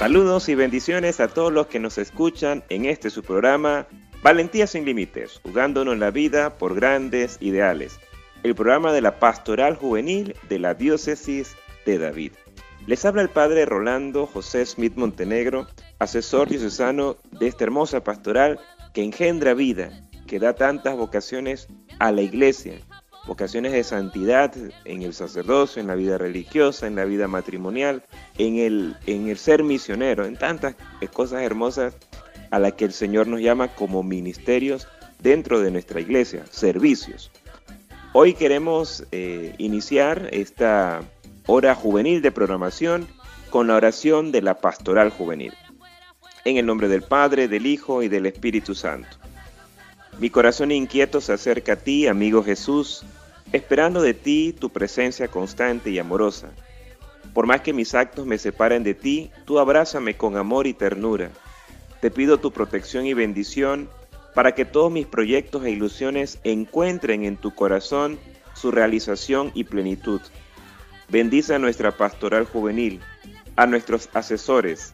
Saludos y bendiciones a todos los que nos escuchan en este su programa Valentía sin Límites, jugándonos la vida por grandes ideales, el programa de la Pastoral Juvenil de la Diócesis de David. Les habla el Padre Rolando José Smith Montenegro, asesor diocesano de esta hermosa pastoral que engendra vida, que da tantas vocaciones a la iglesia, vocaciones de santidad en el sacerdocio, en la vida religiosa, en la vida matrimonial, en el, en el ser misionero, en tantas cosas hermosas a las que el Señor nos llama como ministerios dentro de nuestra iglesia, servicios. Hoy queremos eh, iniciar esta hora juvenil de programación con la oración de la pastoral juvenil. En el nombre del Padre, del Hijo y del Espíritu Santo. Mi corazón inquieto se acerca a ti, amigo Jesús, esperando de ti tu presencia constante y amorosa. Por más que mis actos me separen de ti, tú abrázame con amor y ternura. Te pido tu protección y bendición para que todos mis proyectos e ilusiones encuentren en tu corazón su realización y plenitud. Bendice a nuestra pastoral juvenil, a nuestros asesores,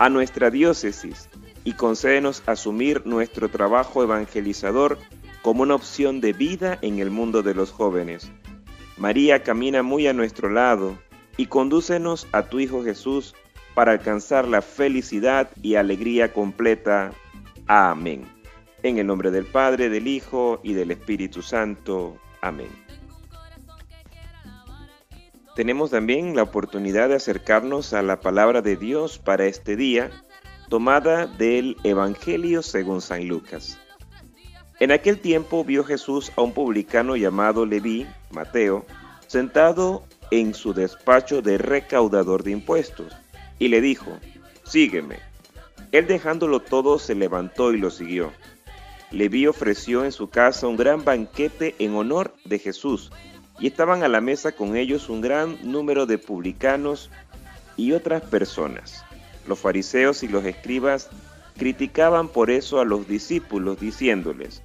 a nuestra diócesis, y concédenos asumir nuestro trabajo evangelizador como una opción de vida en el mundo de los jóvenes. María camina muy a nuestro lado y condúcenos a tu Hijo Jesús para alcanzar la felicidad y alegría completa. Amén. En el nombre del Padre, del Hijo y del Espíritu Santo. Amén. Tenemos también la oportunidad de acercarnos a la palabra de Dios para este día tomada del Evangelio según San Lucas. En aquel tiempo vio Jesús a un publicano llamado Leví, Mateo, sentado en su despacho de recaudador de impuestos, y le dijo, Sígueme. Él dejándolo todo se levantó y lo siguió. Leví ofreció en su casa un gran banquete en honor de Jesús, y estaban a la mesa con ellos un gran número de publicanos y otras personas. Los fariseos y los escribas criticaban por eso a los discípulos, diciéndoles,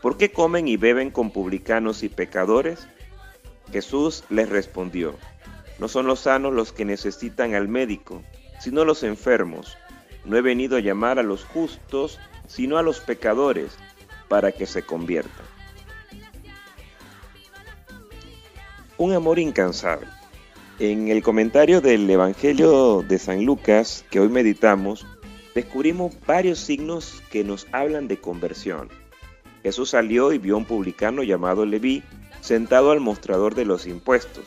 ¿por qué comen y beben con publicanos y pecadores? Jesús les respondió, no son los sanos los que necesitan al médico, sino los enfermos. No he venido a llamar a los justos, sino a los pecadores, para que se conviertan. Un amor incansable. En el comentario del Evangelio de San Lucas que hoy meditamos, descubrimos varios signos que nos hablan de conversión. Jesús salió y vio a un publicano llamado Leví sentado al mostrador de los impuestos.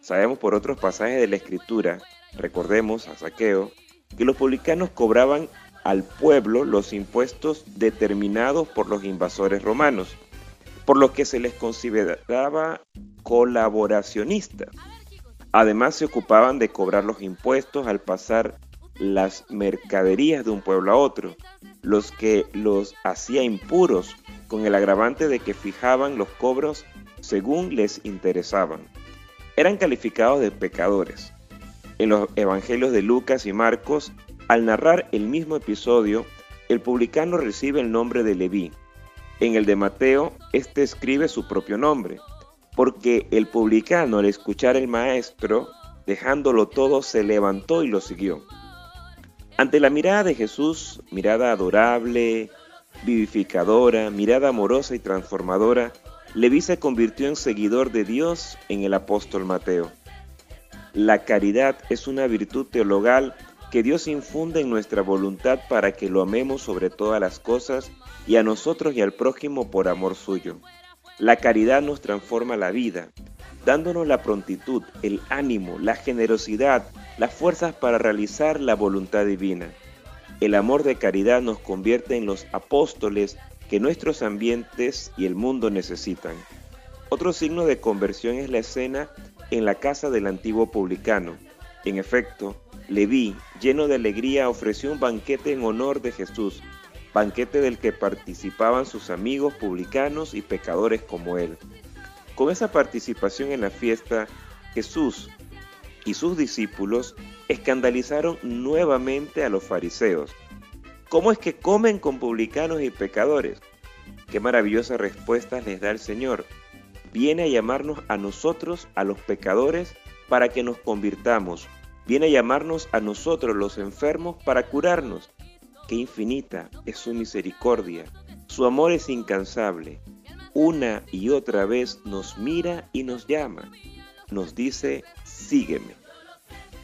Sabemos por otros pasajes de la Escritura, recordemos a Saqueo, que los publicanos cobraban al pueblo los impuestos determinados por los invasores romanos, por lo que se les consideraba colaboracionistas. Además se ocupaban de cobrar los impuestos al pasar las mercaderías de un pueblo a otro, los que los hacía impuros con el agravante de que fijaban los cobros según les interesaban. Eran calificados de pecadores. En los evangelios de Lucas y Marcos, al narrar el mismo episodio, el publicano recibe el nombre de Leví. En el de Mateo, este escribe su propio nombre, porque el publicano al escuchar el maestro, dejándolo todo, se levantó y lo siguió. Ante la mirada de Jesús, mirada adorable, vivificadora, mirada amorosa y transformadora, Leví se convirtió en seguidor de Dios en el apóstol Mateo. La caridad es una virtud teologal que Dios infunde en nuestra voluntad para que lo amemos sobre todas las cosas y a nosotros y al prójimo por amor suyo. La caridad nos transforma la vida, dándonos la prontitud, el ánimo, la generosidad, las fuerzas para realizar la voluntad divina. El amor de caridad nos convierte en los apóstoles que nuestros ambientes y el mundo necesitan. Otro signo de conversión es la escena en la casa del antiguo publicano. En efecto, Leví, lleno de alegría, ofreció un banquete en honor de Jesús, banquete del que participaban sus amigos publicanos y pecadores como él. Con esa participación en la fiesta, Jesús y sus discípulos escandalizaron nuevamente a los fariseos. ¿Cómo es que comen con publicanos y pecadores? Qué maravillosa respuesta les da el Señor. Viene a llamarnos a nosotros, a los pecadores, para que nos convirtamos. viene a llamarnos a nosotros los enfermos para curarnos. Qué infinita es su misericordia. Su amor es incansable. Una y otra vez nos mira y nos llama. Nos dice, sígueme.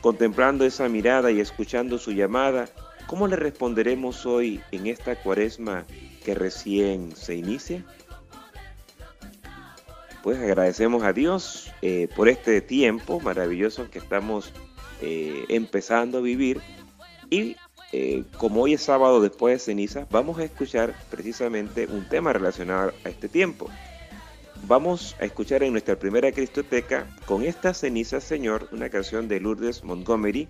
Contemplando esa mirada y escuchando su llamada, ¿cómo le responderemos hoy en esta cuaresma que recién se inicia? Pues agradecemos a Dios eh, por este tiempo maravilloso que estamos eh, empezando a vivir y eh, como hoy es sábado después de ceniza, vamos a escuchar precisamente un tema relacionado a este tiempo. Vamos a escuchar en nuestra primera Cristoteca con esta ceniza Señor, una canción de Lourdes Montgomery,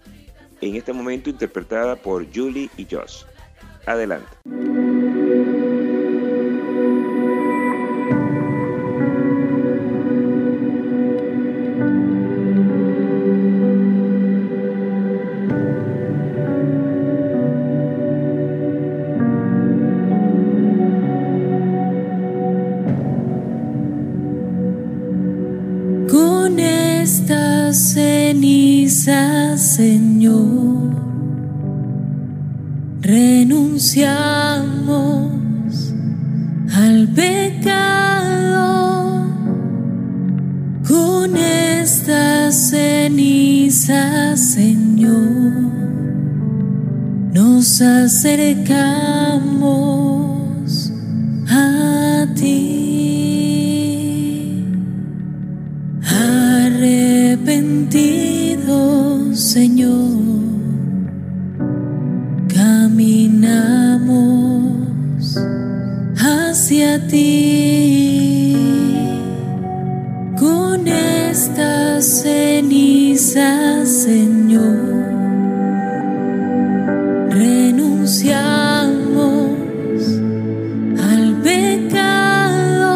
en este momento interpretada por Julie y Josh. Adelante. Renunciamos al pecado con esta ceniza, Señor, nos acercamos esta ceniza, Señor. Renunciamos al pecado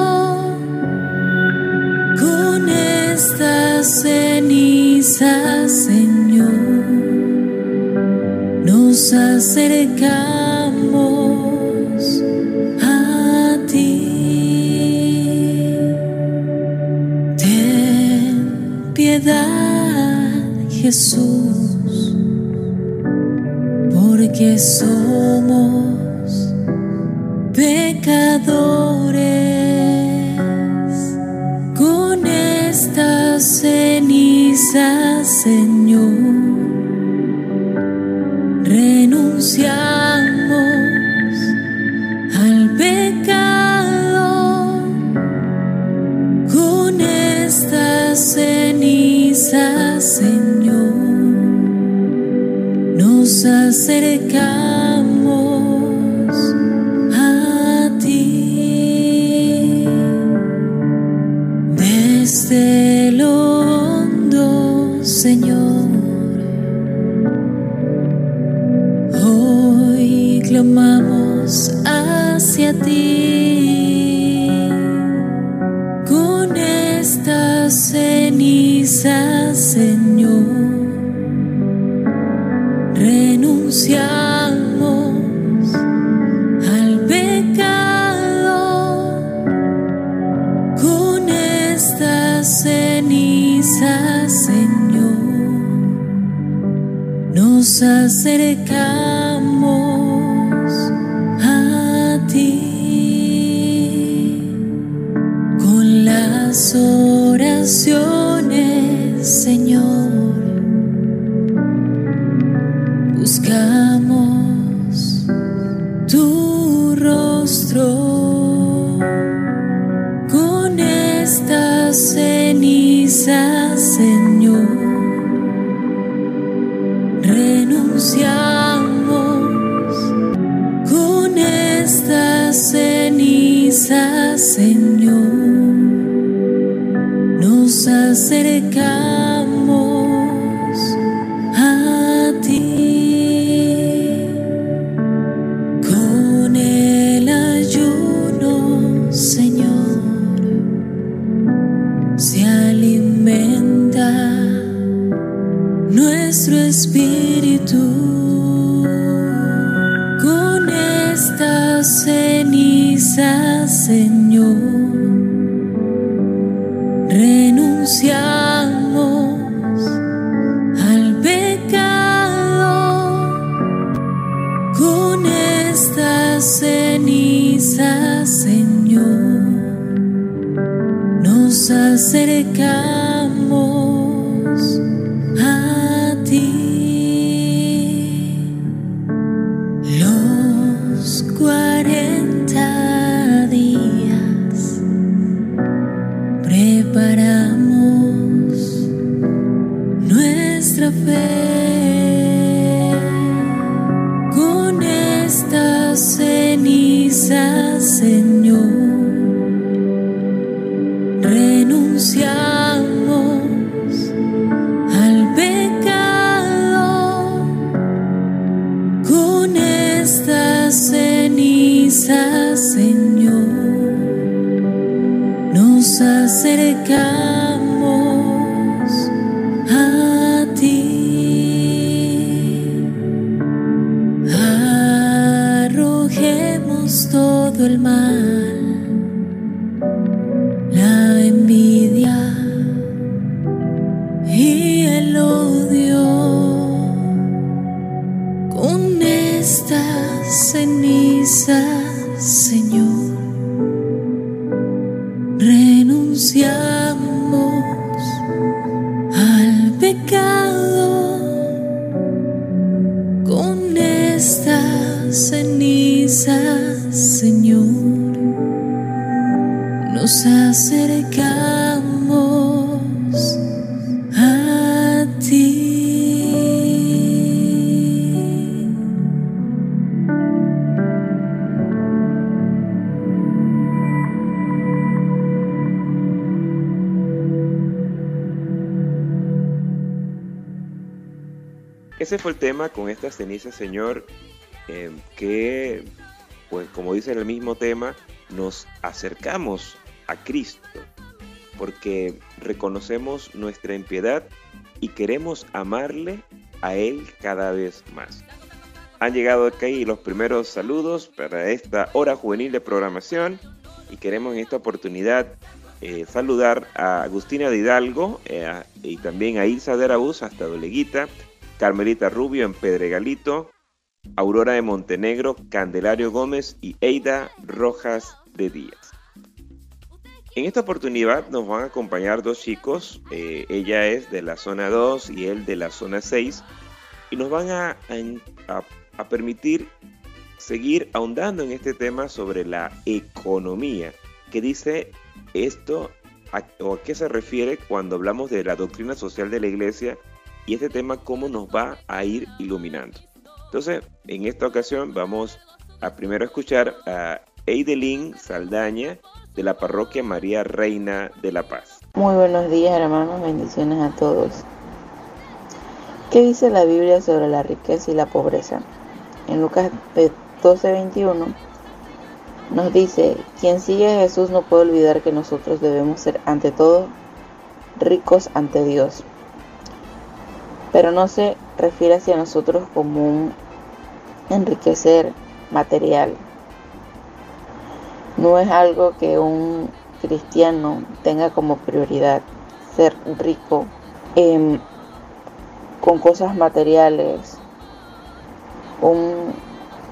con esta ceniza, Señor nos acercamos Jesús, porque somos pecadores. Con estas cenizas, Señor esta ceniza, Señor. Nos acercamos preparamos nuestra fe fue el tema con estas cenizas, Señor, eh, que, pues como dice el mismo tema, nos acercamos a Cristo, porque reconocemos nuestra impiedad y queremos amarle a Él cada vez más. Han llegado aquí los primeros saludos para esta hora juvenil de programación y queremos en esta oportunidad eh, saludar a Agustina de Hidalgo eh, y también a Ilsa de Araúz hasta Doleguita, Carmelita Rubio en Pedregalito, Aurora de Montenegro, Candelario Gómez y Eida Rojas de Díaz. En esta oportunidad nos van a acompañar dos chicos, eh, ella es de la zona 2 y él de la zona 6, y nos van a, permitir seguir ahondando en este tema sobre la economía, que dice esto o a qué se refiere cuando hablamos de la doctrina social de la iglesia y este tema cómo nos va a ir iluminando. Entonces, en esta ocasión vamos a primero escuchar a Eidelín Saldaña de la parroquia María Reina de la Paz. Muy buenos días, hermanos. Bendiciones a todos. ¿Qué dice la Biblia sobre la riqueza y la pobreza? En Lucas 12:21 nos dice, quien sigue a Jesús no puede olvidar que nosotros debemos ser ante todo ricos ante Dios. Pero no se refiere hacia nosotros como un enriquecer material. No es algo que un cristiano tenga como prioridad ser rico em, con cosas materiales, un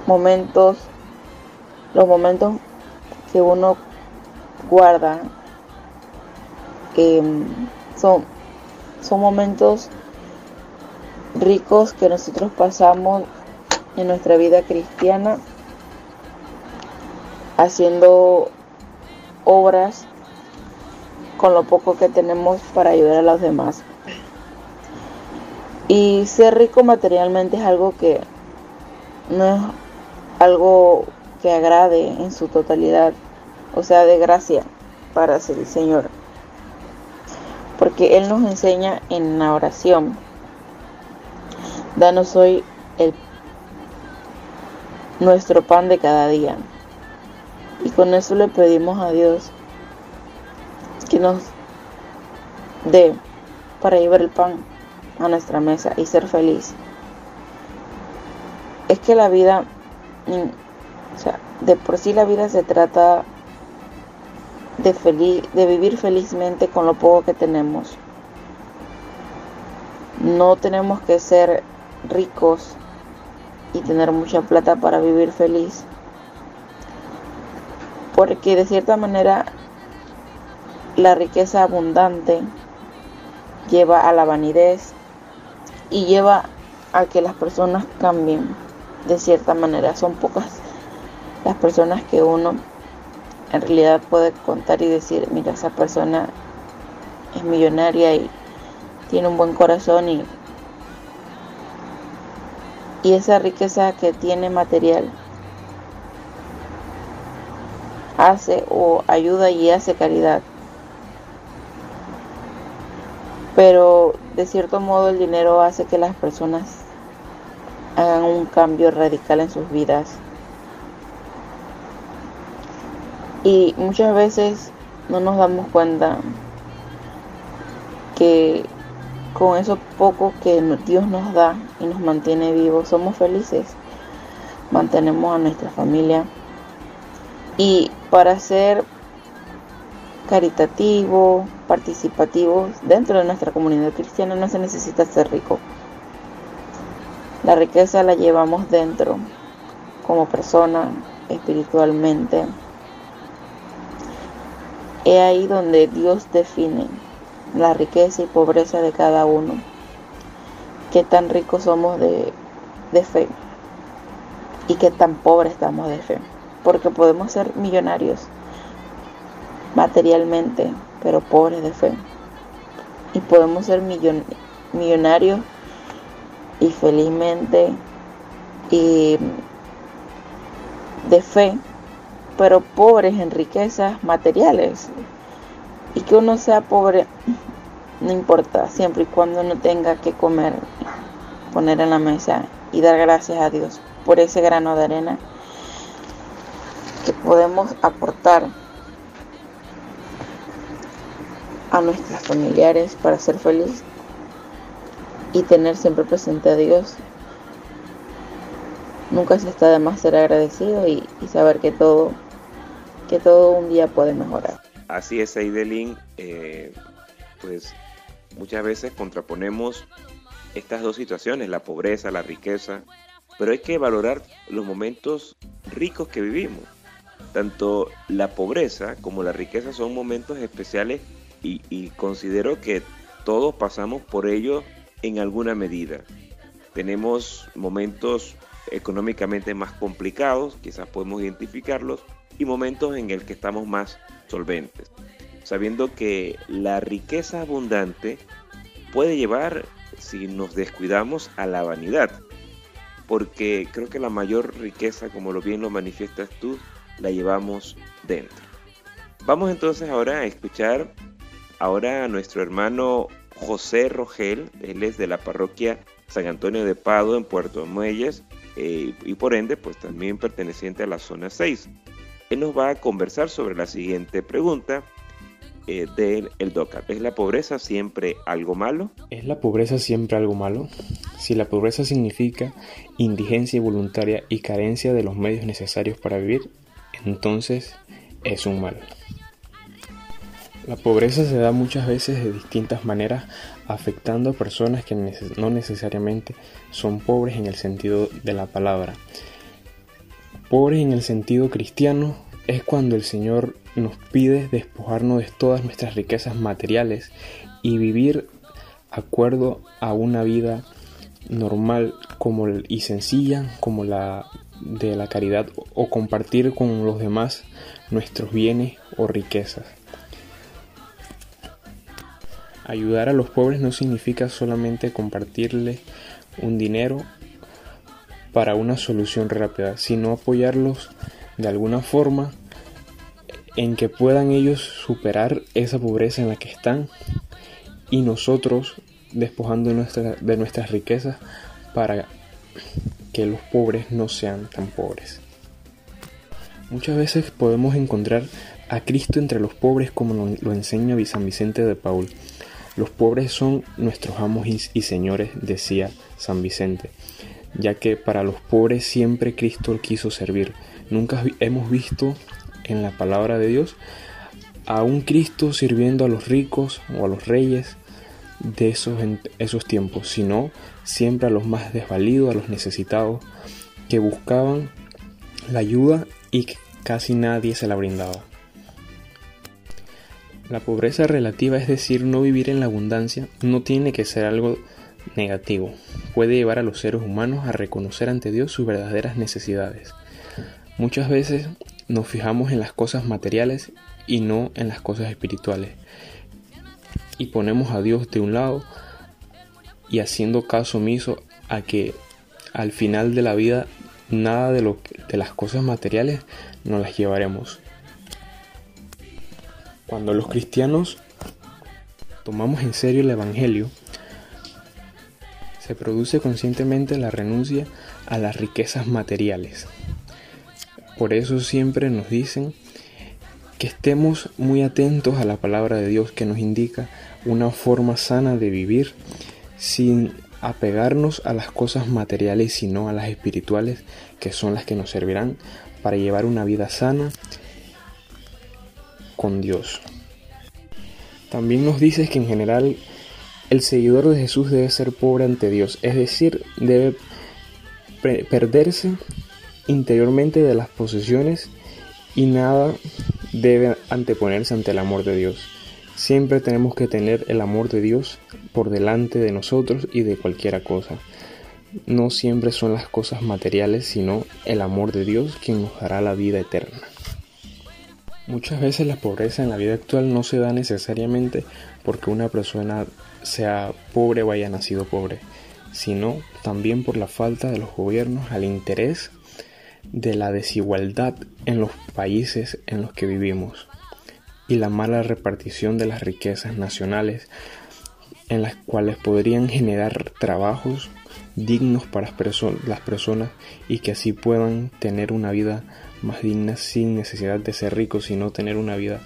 momentos, los momentos que uno guarda em, son, son momentos ricos que nosotros pasamos en nuestra vida cristiana haciendo obras con lo poco que tenemos para ayudar a los demás. Y ser rico materialmente es algo que no es algo que agrade en su totalidad, o sea, de gracia para el Señor. Porque Él nos enseña en la oración, danos hoy el, nuestro pan de cada día. Y con eso le pedimos a Dios que nos dé para llevar el pan a nuestra mesa y ser feliz. Es que la vida, o sea, de por sí la vida se trata de, feliz, de vivir felizmente con lo poco que tenemos. No tenemos que ser ricos y tener mucha plata para vivir feliz. Porque de cierta manera la riqueza abundante lleva a la vanidez y lleva a que las personas cambien de cierta manera. Son pocas las personas que uno en realidad puede contar y decir, mira, esa persona es millonaria y tiene un buen corazón y, y esa riqueza que tiene material hace o ayuda y hace caridad. Pero de cierto modo el dinero hace que las personas hagan un cambio radical en sus vidas. Y muchas veces no nos damos cuenta que con eso poco que Dios nos da y nos mantiene vivos, somos felices. Mantenemos a nuestra familia. Y para ser caritativo, participativo dentro de nuestra comunidad cristiana no se necesita ser rico. La riqueza la llevamos dentro, como persona, espiritualmente. Es ahí donde Dios define la riqueza y pobreza de cada uno. Qué tan ricos somos de, fe y qué tan pobres estamos de fe. Porque podemos ser millonarios materialmente, pero pobres de fe. Y podemos ser millonarios y felizmente y de fe, pero pobres en riquezas materiales. Y que uno sea pobre no importa, siempre y cuando uno tenga que comer, poner en la mesa y dar gracias a Dios por ese grano de arena que podemos aportar a nuestros familiares para ser feliz y tener siempre presente a Dios. Nunca se está de más ser agradecido y, saber que todo, que todo un día puede mejorar. Así es, Aidelin. Eh, pues muchas veces contraponemos estas dos situaciones, la pobreza, la riqueza, pero hay que valorar los momentos ricos que vivimos. Tanto la pobreza como la riqueza son momentos especiales y, considero que todos pasamos por ello en alguna medida. Tenemos momentos económicamente más complicados, quizás podemos identificarlos, y momentos en el que estamos más solventes, sabiendo que la riqueza abundante puede llevar, si nos descuidamos, a la vanidad, porque creo que la mayor riqueza, como lo bien lo manifiestas tú, la llevamos dentro. Vamos entonces ahora a escuchar ahora a nuestro hermano José Rogel, él es de la parroquia San Antonio de Pado en Puerto Muelles eh, y por ende pues también perteneciente a la zona 6. Él nos va a conversar sobre la siguiente pregunta eh, del el DOCAP. ¿Es la pobreza siempre algo malo? ¿Es la pobreza siempre algo malo? Si la pobreza significa indigencia voluntaria y carencia de los medios necesarios para vivir, entonces es un mal. La pobreza se da muchas veces de distintas maneras, afectando a personas que no necesariamente son pobres en el sentido de la palabra. Pobres en el sentido cristiano es cuando el Señor nos pide despojarnos de todas nuestras riquezas materiales y vivir acuerdo a una vida normal como y sencilla como la de la caridad o compartir con los demás nuestros bienes o riquezas. Ayudar a los pobres no significa solamente compartirles un dinero para una solución rápida, sino apoyarlos de alguna forma en que puedan ellos superar esa pobreza en la que están y nosotros despojando de nuestras riquezas para que los pobres no sean tan pobres. Muchas veces podemos encontrar a Cristo entre los pobres como lo, enseña San Vicente de Paul. Los pobres son nuestros amos y señores, decía San Vicente, ya que para los pobres siempre Cristo quiso servir. Nunca hemos visto en la palabra de Dios a un Cristo sirviendo a los ricos o a los reyes de esos, esos tiempos, sino siempre a los más desvalidos, a los necesitados, que buscaban la ayuda y casi nadie se la brindaba. La pobreza relativa, es decir, no vivir en la abundancia, no tiene que ser algo negativo. Puede llevar a los seres humanos a reconocer ante Dios sus verdaderas necesidades. Muchas veces nos fijamos en las cosas materiales y no en las cosas espirituales. Y ponemos a Dios de un lado y haciendo caso omiso a que al final de la vida nada de, lo de las cosas materiales nos las llevaremos. Cuando los cristianos tomamos en serio el Evangelio, se produce conscientemente la renuncia a las riquezas materiales. Por eso siempre nos dicen que estemos muy atentos a la palabra de Dios que nos indica una forma sana de vivir sin apegarnos a las cosas materiales sino a las espirituales que son las que nos servirán para llevar una vida sana con Dios. También nos dice que en general el seguidor de Jesús debe ser pobre ante Dios, es decir, debe perderse interiormente de las posesiones y nada debe anteponerse ante el amor de Dios. Siempre tenemos que tener el amor de Dios por delante de nosotros y de cualquier cosa. No siempre son las cosas materiales, sino el amor de Dios quien nos dará la vida eterna. Muchas veces la pobreza en la vida actual no se da necesariamente porque una persona sea pobre o haya nacido pobre, sino también por la falta de los gobiernos al interés de la desigualdad en los países en los que vivimos y la mala repartición de las riquezas nacionales en las cuales podrían generar trabajos dignos para las personas y que así puedan tener una vida más digna sin necesidad de ser ricos, sino tener una vida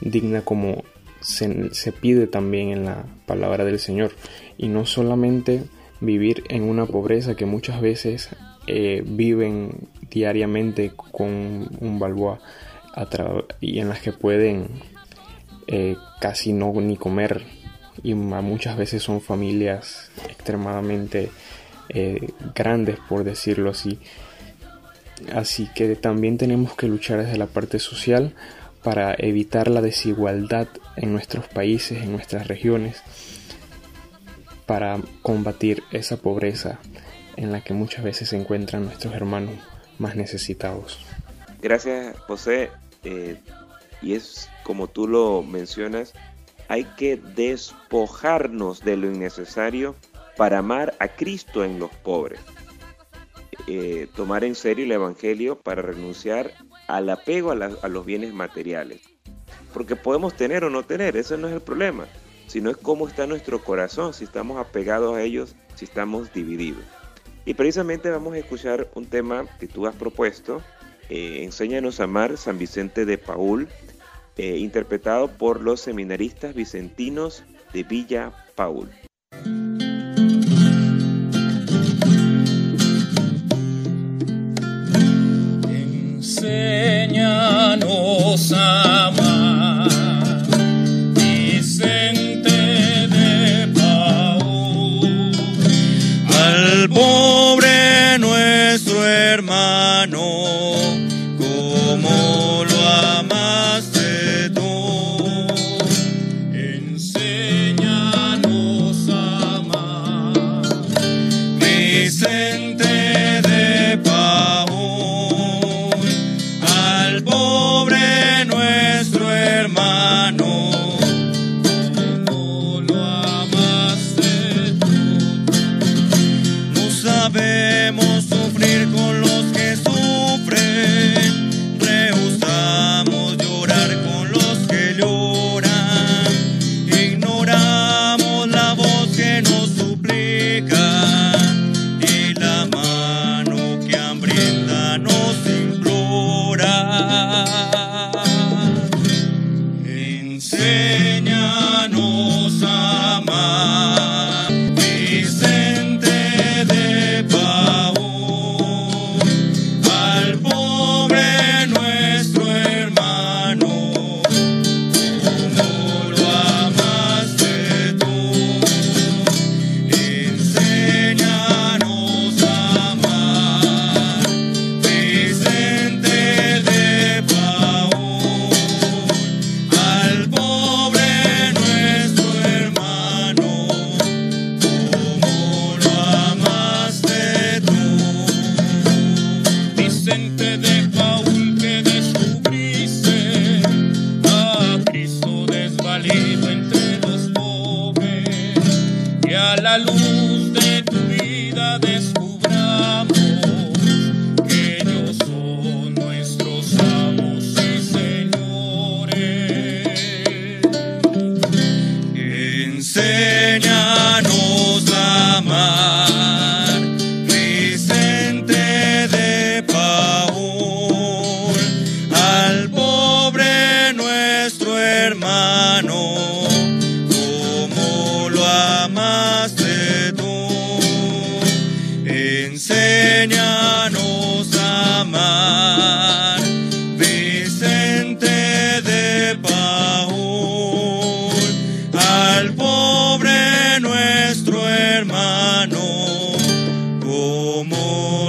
digna como se, pide también en la palabra del Señor. Y no solamente vivir en una pobreza que muchas veces eh, viven diariamente con un balboa y en las que pueden eh, casi no ni comer. Y muchas veces son familias extremadamente eh, grandes por decirlo así. Así que también tenemos que luchar desde la parte social para evitar la desigualdad en nuestros países, en nuestras regiones, para combatir esa pobreza en la que muchas veces se encuentran nuestros hermanos más necesitados. Gracias, José. Eh, y es como tú lo mencionas, hay que despojarnos de lo innecesario para amar a Cristo en los pobres. Eh, tomar en serio el Evangelio para renunciar al apego a, los bienes materiales. Porque podemos tener o no tener, ese no es el problema, sino es cómo está nuestro corazón, si estamos apegados a ellos, si estamos divididos. Y precisamente vamos a escuchar un tema que tú has propuesto, eh, Enséñanos a amar, San Vicente de Paul, eh, interpretado por los seminaristas vicentinos de Villa Paul. Enséñanos a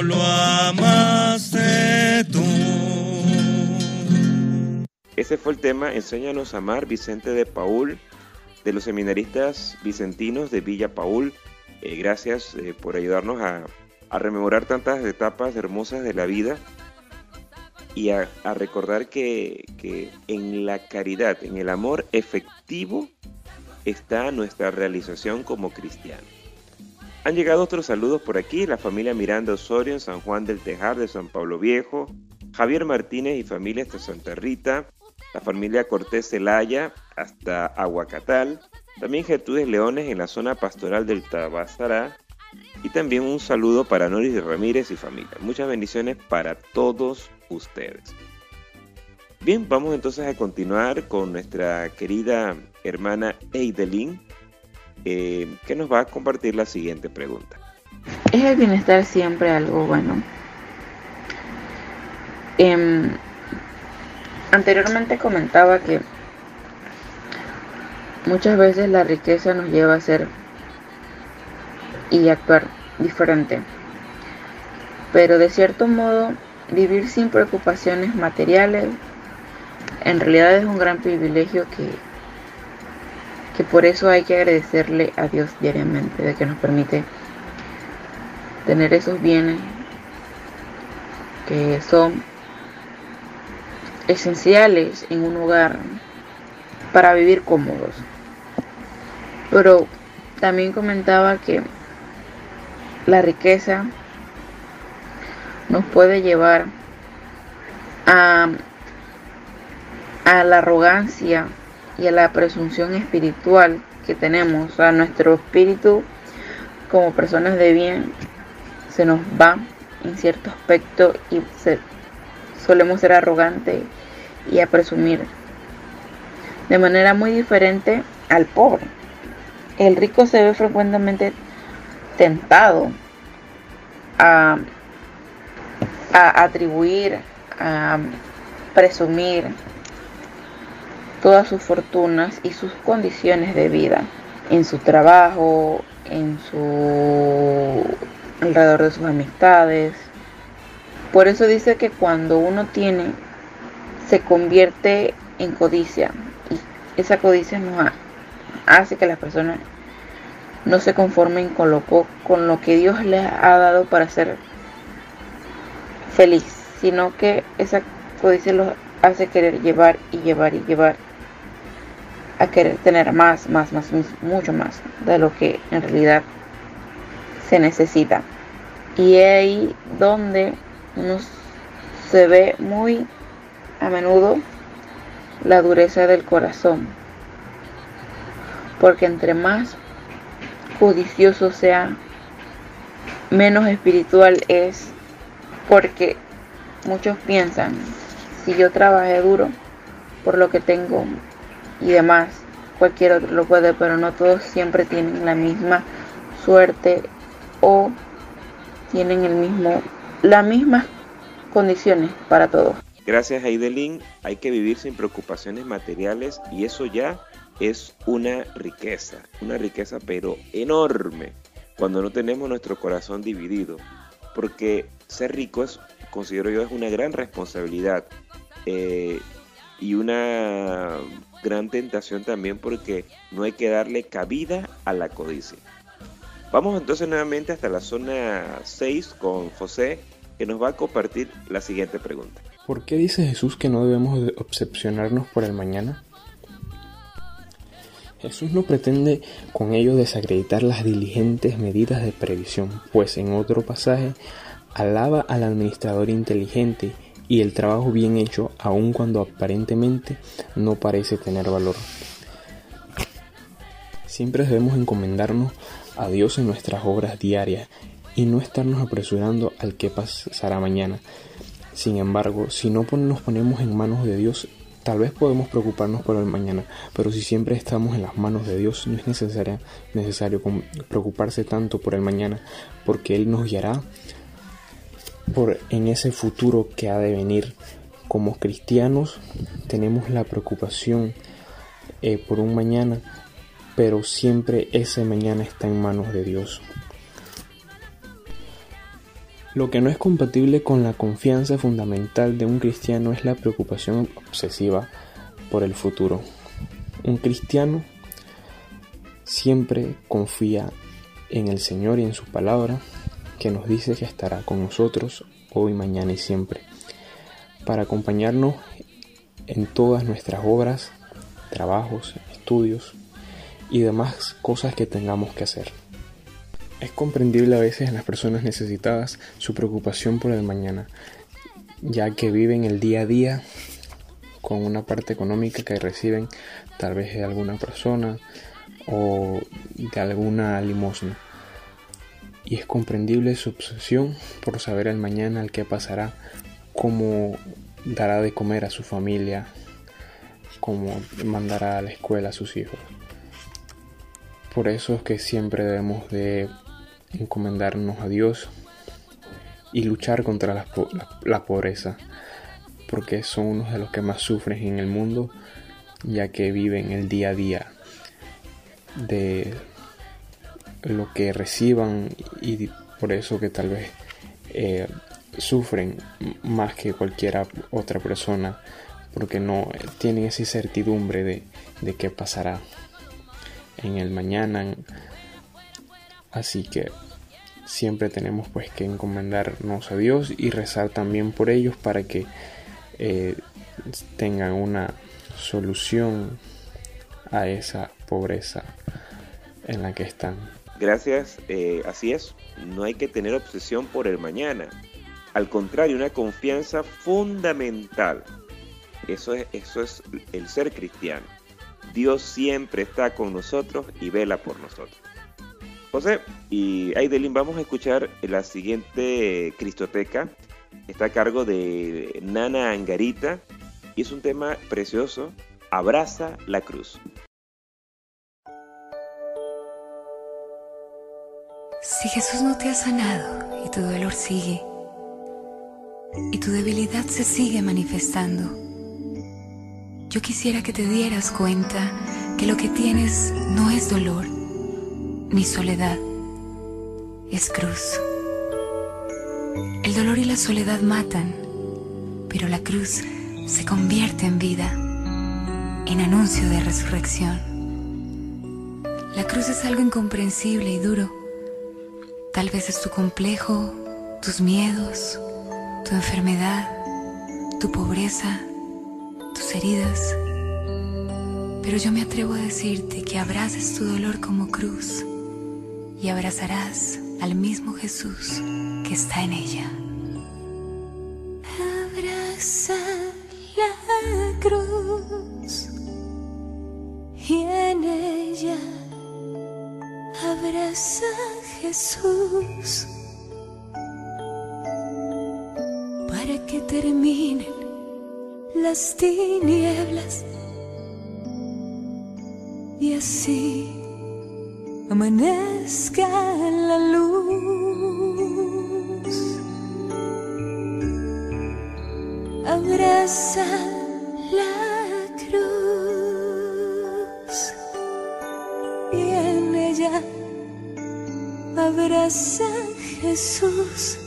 lo amaste tú. Ese fue el tema Enséñanos a amar Vicente de Paul de los seminaristas vicentinos de Villa Paul. Eh, gracias eh, por ayudarnos a, rememorar tantas etapas hermosas de la vida y a, recordar que, que en la caridad, en el amor efectivo, está nuestra realización como cristianos. Han llegado otros saludos por aquí, la familia Miranda Osorio en San Juan del Tejar de San Pablo Viejo, Javier Martínez y familia hasta Santa Rita, la familia Cortés Celaya hasta Aguacatal, también Gertrudes Leones en la zona pastoral del Tabasará, y también un saludo para Noris Ramírez y familia. Muchas bendiciones para todos ustedes. Bien, vamos entonces a continuar con nuestra querida hermana Eidelin, eh, que nos va a compartir la siguiente pregunta. ¿Es el bienestar siempre algo bueno? Em, anteriormente comentaba que muchas veces la riqueza nos lleva a ser y actuar diferente. Pero de cierto modo, vivir sin preocupaciones materiales en realidad es un gran privilegio que, que por eso hay que agradecerle a Dios diariamente, de que nos permite tener esos bienes que son esenciales en un hogar para vivir cómodos. Pero también comentaba que la riqueza nos puede llevar a, a la arrogancia y a la presunción espiritual que tenemos, a nuestro espíritu como personas de bien se nos va en cierto aspecto y se- solemos ser arrogantes y a presumir de manera muy diferente al pobre. El rico se ve frecuentemente tentado a, a atribuir, a presumir todas sus fortunas y sus condiciones de vida en su trabajo, en su alrededor de sus amistades. Por eso dice que cuando uno tiene se convierte en codicia y esa codicia nos ha- hace que las personas no se conformen con lo, con lo que Dios les ha dado para ser feliz, sino que esa codicia los hace querer llevar y llevar y llevar a querer tener más, más, más, mucho más de lo que en realidad se necesita. Y es ahí donde uno se ve muy a menudo la dureza del corazón. Porque entre más codicioso sea, menos espiritual es. Porque muchos piensan, si yo trabajé duro por lo que tengo y demás, cualquier otro lo puede, pero no todos siempre tienen la misma suerte o tienen el mismo, las mismas condiciones para todos. Gracias Heidelin, hay que vivir sin preocupaciones materiales y eso ya es una riqueza, una riqueza pero enorme cuando no tenemos nuestro corazón dividido, porque ser rico es, considero yo, es una gran responsabilidad. Eh, y una gran tentación también porque no hay que darle cabida a la codicia. Vamos entonces nuevamente hasta la zona 6 con José que nos va a compartir la siguiente pregunta. ¿Por qué dice Jesús que no debemos de obsesionarnos por el mañana? Jesús no pretende con ello desacreditar las diligentes medidas de previsión, pues en otro pasaje alaba al administrador inteligente y el trabajo bien hecho aun cuando aparentemente no parece tener valor. Siempre debemos encomendarnos a Dios en nuestras obras diarias y no estarnos apresurando al que pasará mañana. Sin embargo, si no nos ponemos en manos de Dios, tal vez podemos preocuparnos por el mañana, pero si siempre estamos en las manos de Dios, no es necesario, preocuparse tanto por el mañana, porque Él nos guiará por en ese futuro que ha de venir. Como cristianos tenemos la preocupación eh, por un mañana, pero siempre ese mañana está en manos de Dios. Lo que no es compatible con la confianza fundamental de un cristiano es la preocupación obsesiva por el futuro. Un cristiano siempre confía en el Señor y en su palabra que nos dice que estará con nosotros hoy, mañana y siempre, para acompañarnos en todas nuestras obras, trabajos, estudios y demás cosas que tengamos que hacer. Es comprendible a veces en las personas necesitadas su preocupación por el mañana, ya que viven el día a día con una parte económica que reciben tal vez de alguna persona o de alguna limosna y es comprendible su obsesión por saber el mañana al que pasará, cómo dará de comer a su familia, cómo mandará a la escuela a sus hijos. Por eso es que siempre debemos de encomendarnos a Dios y luchar contra la, la, pobreza, porque son unos de los que más sufren en el mundo, ya que viven el día a día de lo que reciban y por eso que tal vez eh, sufren más que cualquier otra persona porque no tienen esa incertidumbre de, de qué pasará en el mañana así que siempre tenemos pues que encomendarnos a Dios y rezar también por ellos para que eh, tengan una solución a esa pobreza en la que están. Gracias, eh, así es, no hay que tener obsesión por el mañana. Al contrario, una confianza fundamental. Eso es, eso es el ser cristiano. Dios siempre está con nosotros y vela por nosotros. José y Aidelin, vamos a escuchar la siguiente Cristoteca. Está a cargo de Nana Angarita y es un tema precioso. Abraza la cruz. Si Jesús no te ha sanado y tu dolor sigue, y tu debilidad se sigue manifestando, yo quisiera que te dieras cuenta que lo que tienes no es dolor ni soledad, es cruz. El dolor y la soledad matan, pero la cruz se convierte en vida, en anuncio de resurrección. La cruz es algo incomprensible y duro Tal vez es tu complejo, tus miedos, tu enfermedad, tu pobreza, tus heridas. Pero yo me atrevo a decirte que abraces tu dolor como cruz y abrazarás al mismo Jesús que está en ella. Abraza la cruz y en ella abraza Jesús para que terminen las tinieblas y así amanezca la luz. Abraza abraza Jesús.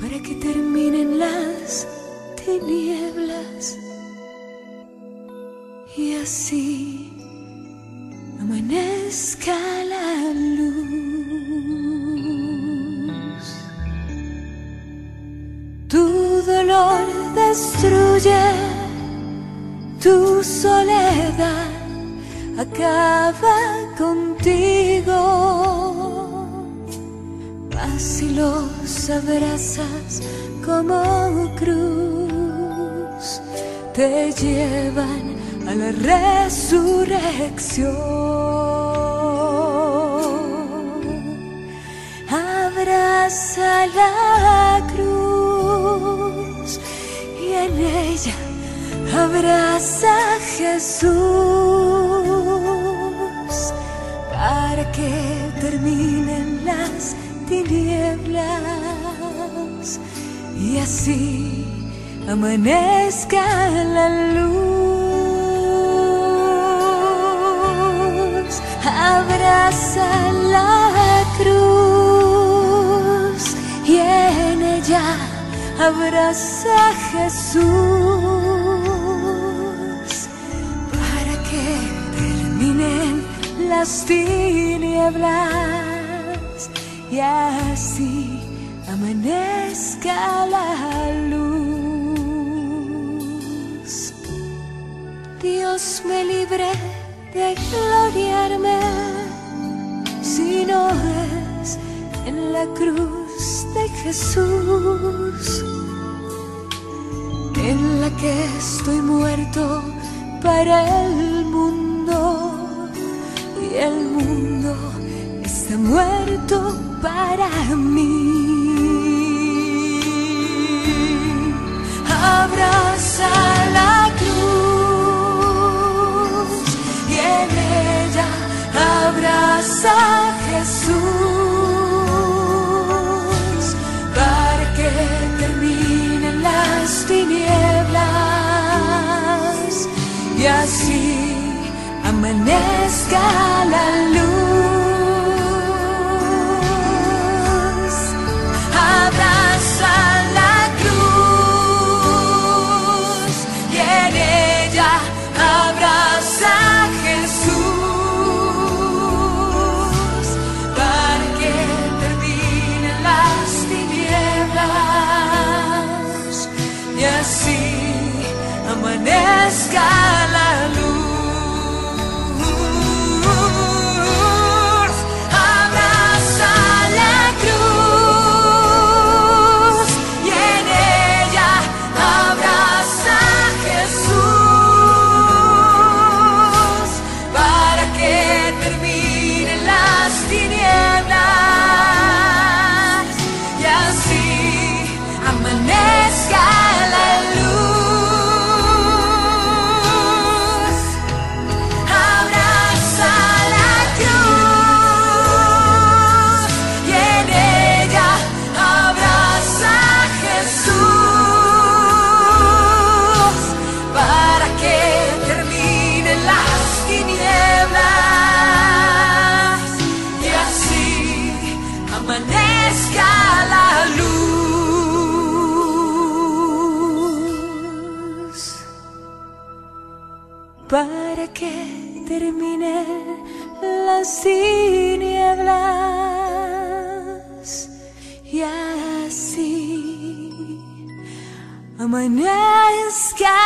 Para que terminen las tinieblas. Y así amanezca la luz. Tu dolor destruye tu soledad acaba contigo. Mas si los abrazas como cruz, te llevan a la resurrección. Abraza la cruz y en ella abraza a Jesús que terminen las tinieblas y así amanezca la luz. Abraza la cruz y en ella abraza Jesús las tinieblas y así amanezca la luz. Dios me libre de gloriarme si no es en la cruz de Jesús, en la que estoy muerto para el mundo el mundo está muerto para mí. Abraza la cruz y en ella abraza Jesús para que terminen las tinieblas y así amanezca la luz. Que terminen las tinieblas. Y así amanezca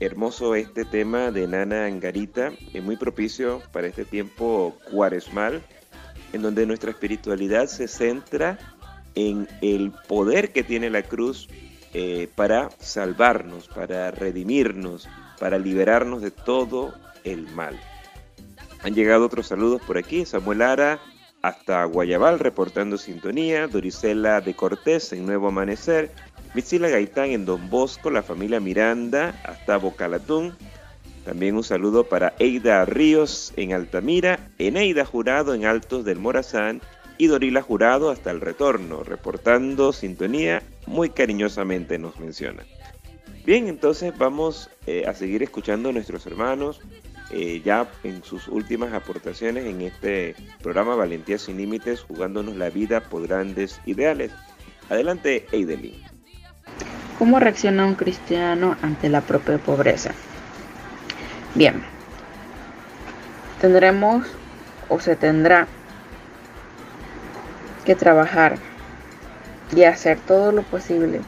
Hermoso este tema de Nana Angarita, es muy propicio para este tiempo cuaresmal, en donde nuestra espiritualidad se centra en el poder que tiene la cruz eh, para salvarnos, para redimirnos, para liberarnos de todo el mal. Han llegado otros saludos por aquí, Samuel Ara hasta Guayabal reportando sintonía, Dorisela de Cortés en Nuevo Amanecer, Mitzila Gaitán en Don Bosco, la familia Miranda hasta Bocalatún. También un saludo para Eida Ríos en Altamira, Eneida Jurado en Altos del Morazán y Dorila Jurado hasta el retorno, reportando sintonía muy cariñosamente nos menciona. Bien, entonces vamos eh, a seguir escuchando a nuestros hermanos eh, ya en sus últimas aportaciones en este programa Valentía sin Límites, jugándonos la vida por grandes ideales. Adelante, Eidelin. ¿Cómo reacciona un cristiano ante la propia pobreza? Bien, tendremos o se tendrá que trabajar y hacer todo lo posible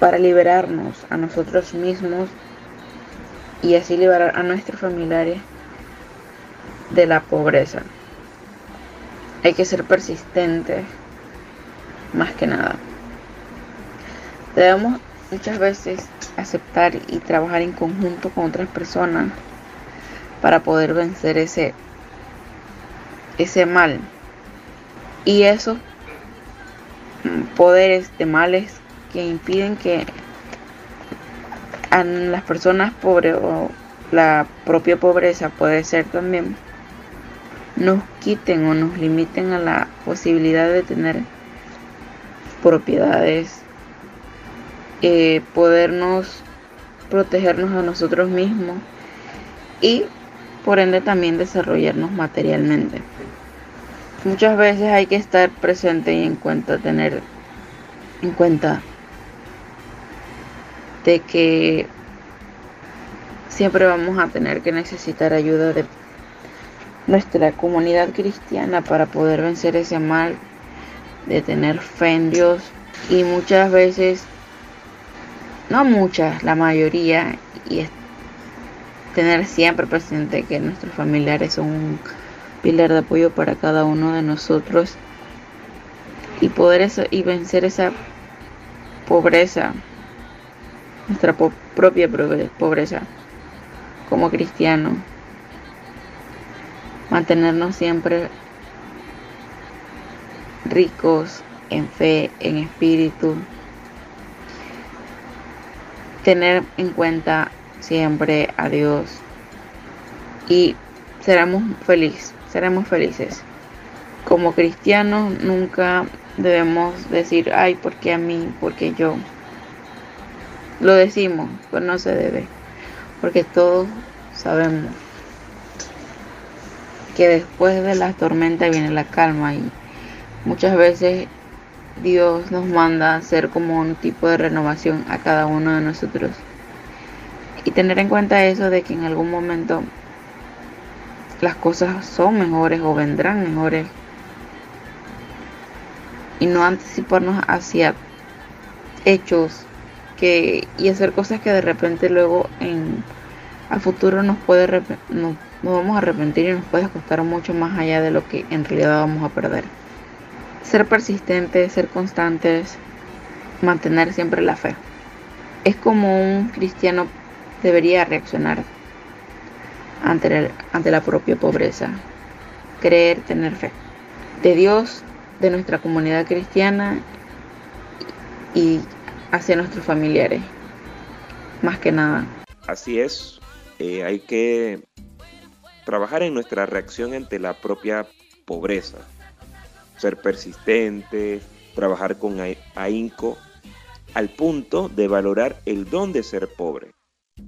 para liberarnos a nosotros mismos y así liberar a nuestros familiares de la pobreza. Hay que ser persistentes más que nada. Debemos muchas veces aceptar y trabajar en conjunto con otras personas para poder vencer ese ese mal. Y esos poderes de males que impiden que a las personas pobres o la propia pobreza puede ser también nos quiten o nos limiten a la posibilidad de tener propiedades, eh, podernos protegernos a nosotros mismos y por ende también desarrollarnos materialmente. Muchas veces hay que estar presente y en cuenta tener en cuenta de que siempre vamos a tener que necesitar ayuda de nuestra comunidad cristiana para poder vencer ese mal de tener fe en Dios y muchas veces no muchas la mayoría y es tener siempre presente que nuestros familiares son un pilar de apoyo para cada uno de nosotros y poder eso, y vencer esa pobreza, nuestra propia pobreza como cristiano. Mantenernos siempre ricos en fe, en espíritu. Tener en cuenta siempre a Dios y seremos felices, seremos felices. Como cristianos nunca debemos decir, ay, ¿por qué a mí? ¿Por qué yo? Lo decimos, pero no se debe, porque todos sabemos que después de la tormenta viene la calma y muchas veces Dios nos manda hacer como un tipo de renovación a cada uno de nosotros. Y tener en cuenta eso de que en algún momento las cosas son mejores o vendrán mejores y no anticiparnos hacia hechos que y hacer cosas que de repente luego en a futuro nos puede nos, vamos a arrepentir y nos puede costar mucho más allá de lo que en realidad vamos a perder. Ser persistentes, ser constantes, mantener siempre la fe. Es como un cristiano debería reaccionar ante, la propia pobreza. Creer, tener fe. De Dios de nuestra comunidad cristiana y hacia nuestros familiares, más que nada. Así es, eh, hay que trabajar en nuestra reacción ante la propia pobreza, ser persistente, trabajar con ahínco, al punto de valorar el don de ser pobre,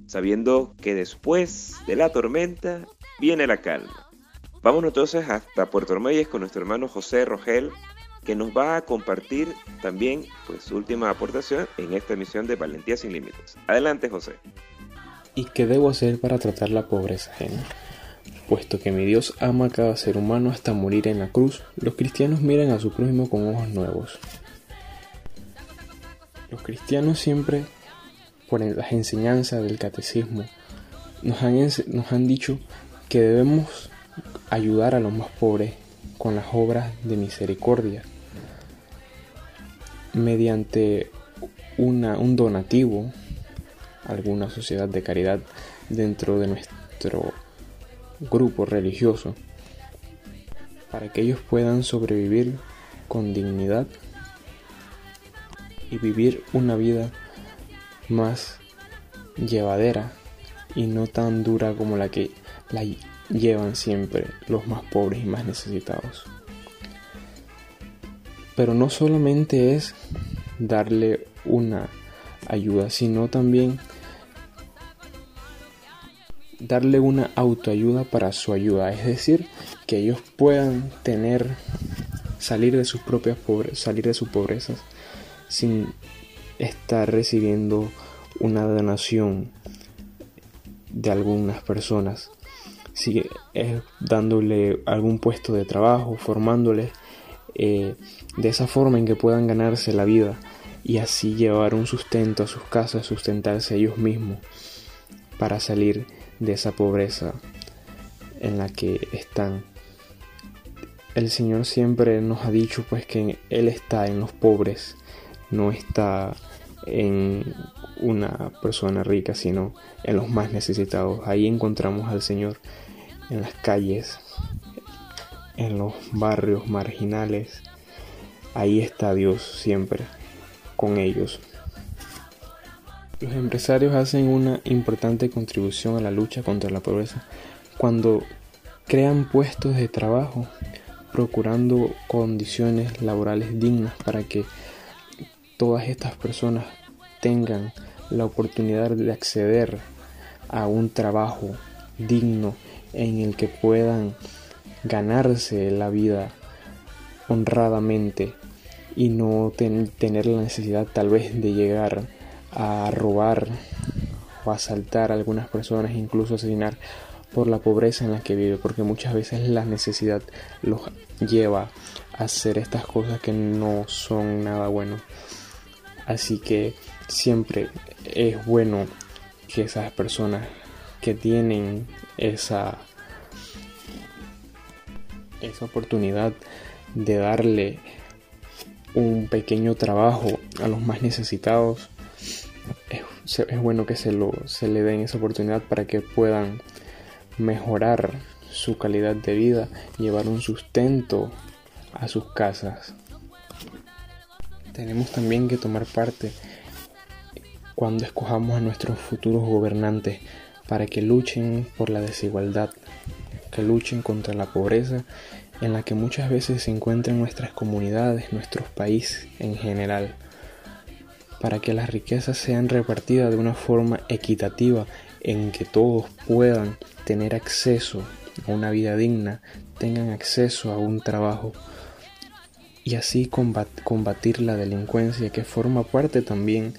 sabiendo que después de la tormenta viene la calma. Vamos entonces hasta Puerto Ormeyes con nuestro hermano José Rogel, que nos va a compartir también pues, su última aportación en esta emisión de Valentía sin Límites. Adelante, José. ¿Y qué debo hacer para tratar la pobreza ajena? Puesto que mi Dios ama a cada ser humano hasta morir en la cruz, los cristianos miran a su prójimo con ojos nuevos. Los cristianos siempre, por las enseñanzas del catecismo, nos han, dicho que debemos ayudar a los más pobres con las obras de misericordia mediante un donativo, alguna sociedad de caridad dentro de nuestro grupo religioso, para que ellos puedan sobrevivir con dignidad y vivir una vida más llevadera y no tan dura como la que la llevan siempre los más pobres y más necesitados. Pero no solamente es darle una ayuda, sino también darle una autoayuda para su ayuda, es decir, que ellos puedan tener salir de sus propias pobres, salir de sus pobrezas sin estar recibiendo una donación de algunas personas. Sigue dándole algún puesto de trabajo, formándoles eh, de esa forma en que puedan ganarse la vida y así llevar un sustento a sus casas, sustentarse ellos mismos para salir de esa pobreza en la que están. El Señor siempre nos ha dicho pues que Él está en los pobres, no está en una persona rica, sino en los más necesitados. Ahí encontramos al Señor en las calles, en los barrios marginales. Ahí está Dios siempre con ellos. Los empresarios hacen una importante contribución a la lucha contra la pobreza. Cuando crean puestos de trabajo procurando condiciones laborales dignas para que todas estas personas tengan la oportunidad de acceder a un trabajo digno en el que puedan ganarse la vida honradamente y no tener la necesidad tal vez de llegar a robar o asaltar a algunas personas, incluso asesinar por la pobreza en la que vive, porque muchas veces la necesidad los lleva a hacer estas cosas que no son nada bueno. Así que siempre es bueno que esas personas que tienen esa esa oportunidad de darle un pequeño trabajo a los más necesitados es, es bueno que se, lo, se le den esa oportunidad para que puedan mejorar su calidad de vida, llevar un sustento a sus casas. Tenemos también que tomar parte cuando escojamos a nuestros futuros gobernantes para que luchen por la desigualdad, que luchen contra la pobreza en la que muchas veces se encuentran nuestras comunidades, nuestros países en general, para que las riquezas sean repartidas de una forma equitativa en que todos puedan tener acceso a una vida digna, tengan acceso a un trabajo y así combatir la delincuencia que forma parte también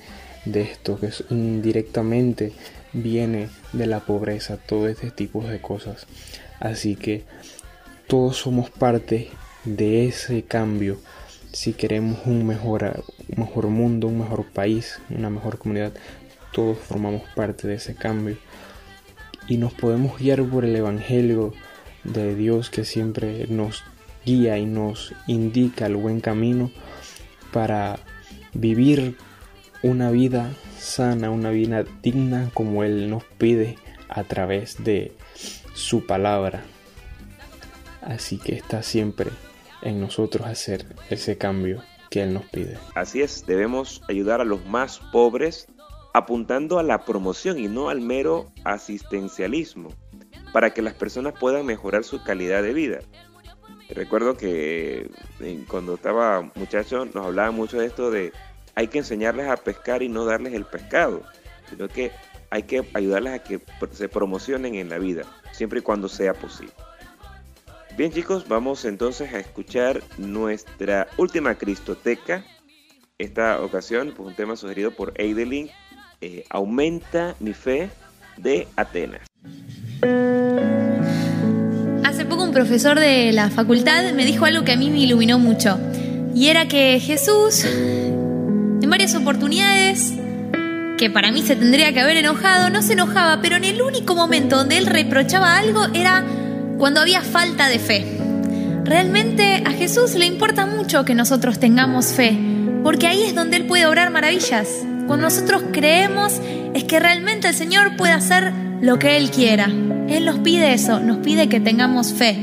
de esto, que indirectamente viene de la pobreza, todo este tipo de cosas. Así que todos somos parte de ese cambio si queremos un mejor, un mejor mundo, un mejor país, una mejor comunidad, todos formamos parte de ese cambio y nos podemos guiar por el Evangelio de Dios que siempre nos guía y nos indica el buen camino para vivir una vida sana, una vida digna como Él nos pide a través de su palabra. Así que está siempre en nosotros hacer ese cambio que Él nos pide. Así es, debemos ayudar a los más pobres apuntando a la promoción y no al mero asistencialismo, para que las personas puedan mejorar su calidad de vida. Recuerdo que eh, cuando estaba muchacho nos hablaba mucho de esto de hay que enseñarles a pescar y no darles el pescado, sino que hay que ayudarles a que se promocionen en la vida, siempre y cuando sea posible. Bien chicos, vamos entonces a escuchar nuestra última Cristoteca. Esta ocasión, pues un tema sugerido por Eidelin, eh, Aumenta mi fe de Atenas. Hace poco un profesor de la facultad me dijo algo que a mí me iluminó mucho. Y era que Jesús, en varias oportunidades, que para mí se tendría que haber enojado, no se enojaba, pero en el único momento donde él reprochaba algo era cuando había falta de fe. Realmente a Jesús le importa mucho que nosotros tengamos fe, porque ahí es donde Él puede obrar maravillas. Cuando nosotros creemos es que realmente el Señor puede hacer lo que Él quiera. Él nos pide eso, nos pide que tengamos fe.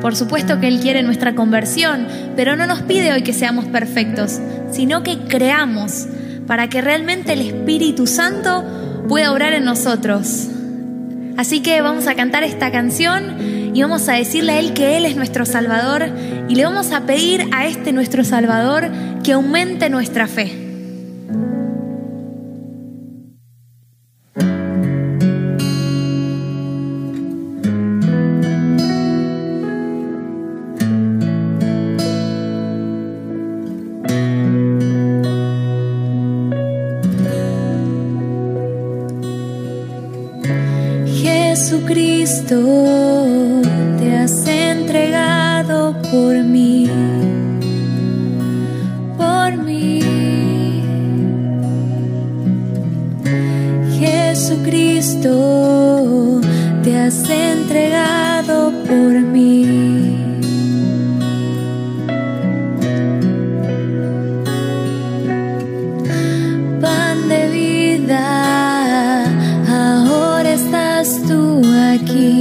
Por supuesto que Él quiere nuestra conversión, pero no nos pide hoy que seamos perfectos, sino que creamos para que realmente el Espíritu Santo pueda obrar en nosotros. Así que vamos a cantar esta canción y vamos a decirle a Él que Él es nuestro Salvador y le vamos a pedir a este nuestro Salvador que aumente nuestra fe. Aquí.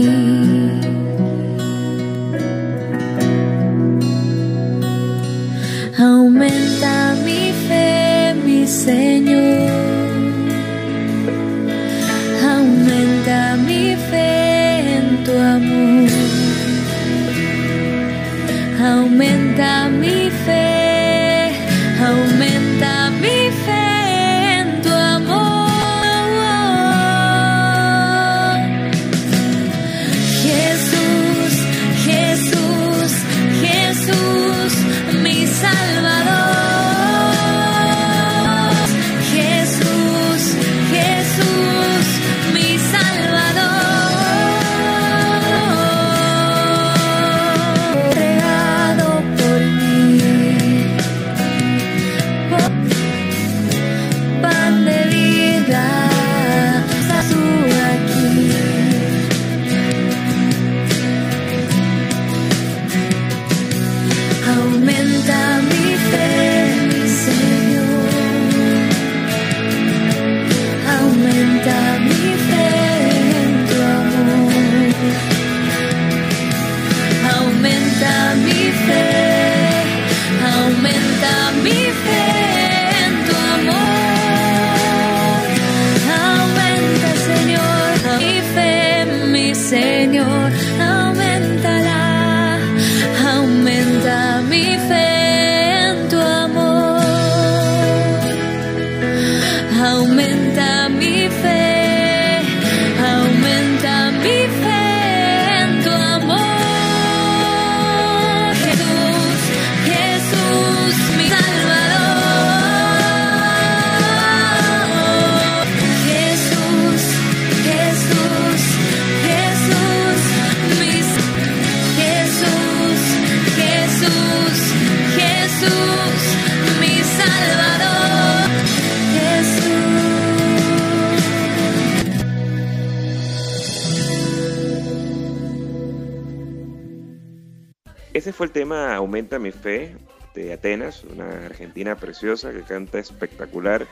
El tema Aumenta mi fe de Atenas, una argentina preciosa que canta espectacular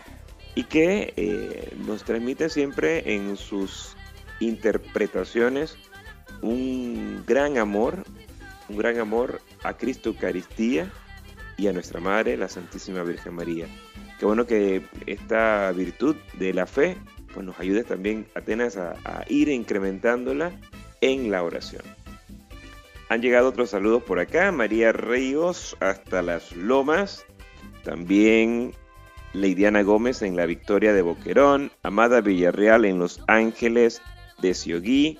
y que eh, nos transmite siempre en sus interpretaciones un gran amor, un gran amor a Cristo Eucaristía y a nuestra Madre, la Santísima Virgen María. Qué bueno que esta virtud de la fe pues nos ayude también Atenas a, a ir incrementándola en la oración. Han llegado otros saludos por acá. María Ríos hasta las Lomas. También Leidiana Gómez en la Victoria de Boquerón. Amada Villarreal en Los Ángeles de Ciogui.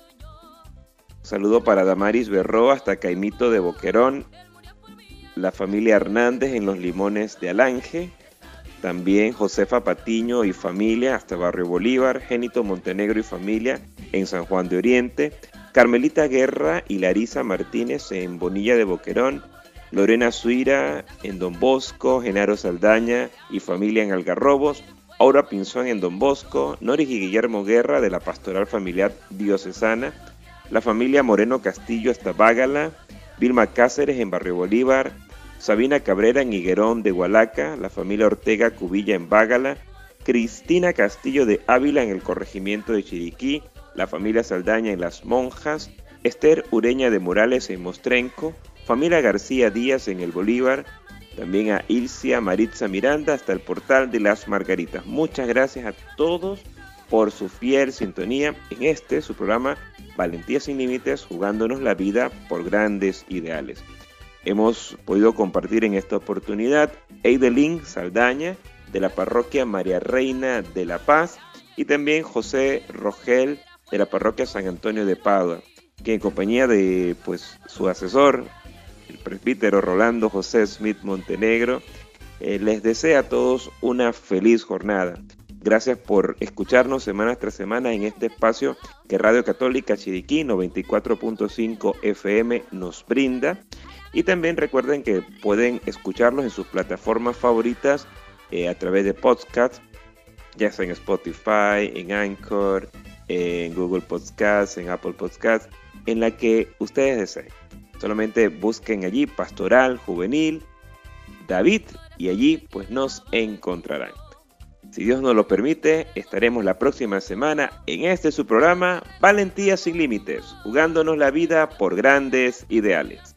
Saludo para Damaris Berro hasta Caimito de Boquerón. La familia Hernández en Los Limones de Alange. También Josefa Patiño y familia hasta Barrio Bolívar. Génito Montenegro y familia en San Juan de Oriente. Carmelita Guerra y Larisa Martínez en Bonilla de Boquerón, Lorena Suira en Don Bosco, Genaro Saldaña y familia en Algarrobos, Aura Pinzón en Don Bosco, Noris y Guillermo Guerra de la Pastoral Familiar Diocesana, la familia Moreno Castillo hasta Bágala, Vilma Cáceres en Barrio Bolívar, Sabina Cabrera en Higuerón de Hualaca, la familia Ortega Cubilla en Bágala, Cristina Castillo de Ávila en el corregimiento de Chiriquí, la familia Saldaña en Las Monjas, Esther Ureña de Morales en Mostrenco, familia García Díaz en el Bolívar, también a Ilcia Maritza Miranda hasta el portal de las Margaritas. Muchas gracias a todos por su fiel sintonía en este, su programa Valentía sin Límites, jugándonos la vida por grandes ideales. Hemos podido compartir en esta oportunidad Eidelín Saldaña de la parroquia María Reina de la Paz y también José Rogel de la parroquia San Antonio de Padua, que en compañía de pues su asesor, el presbítero Rolando José Smith Montenegro, eh, les desea a todos una feliz jornada. Gracias por escucharnos semana tras semana en este espacio que Radio Católica Chiriquí 94.5 FM nos brinda. Y también recuerden que pueden escucharlos en sus plataformas favoritas eh, a través de podcast, ya sea en Spotify, en Anchor, en Google Podcast, en Apple Podcast, en la que ustedes deseen. Solamente busquen allí Pastoral Juvenil David y allí pues nos encontrarán. Si Dios nos lo permite, estaremos la próxima semana en este su programa Valentía sin Límites, jugándonos la vida por grandes ideales.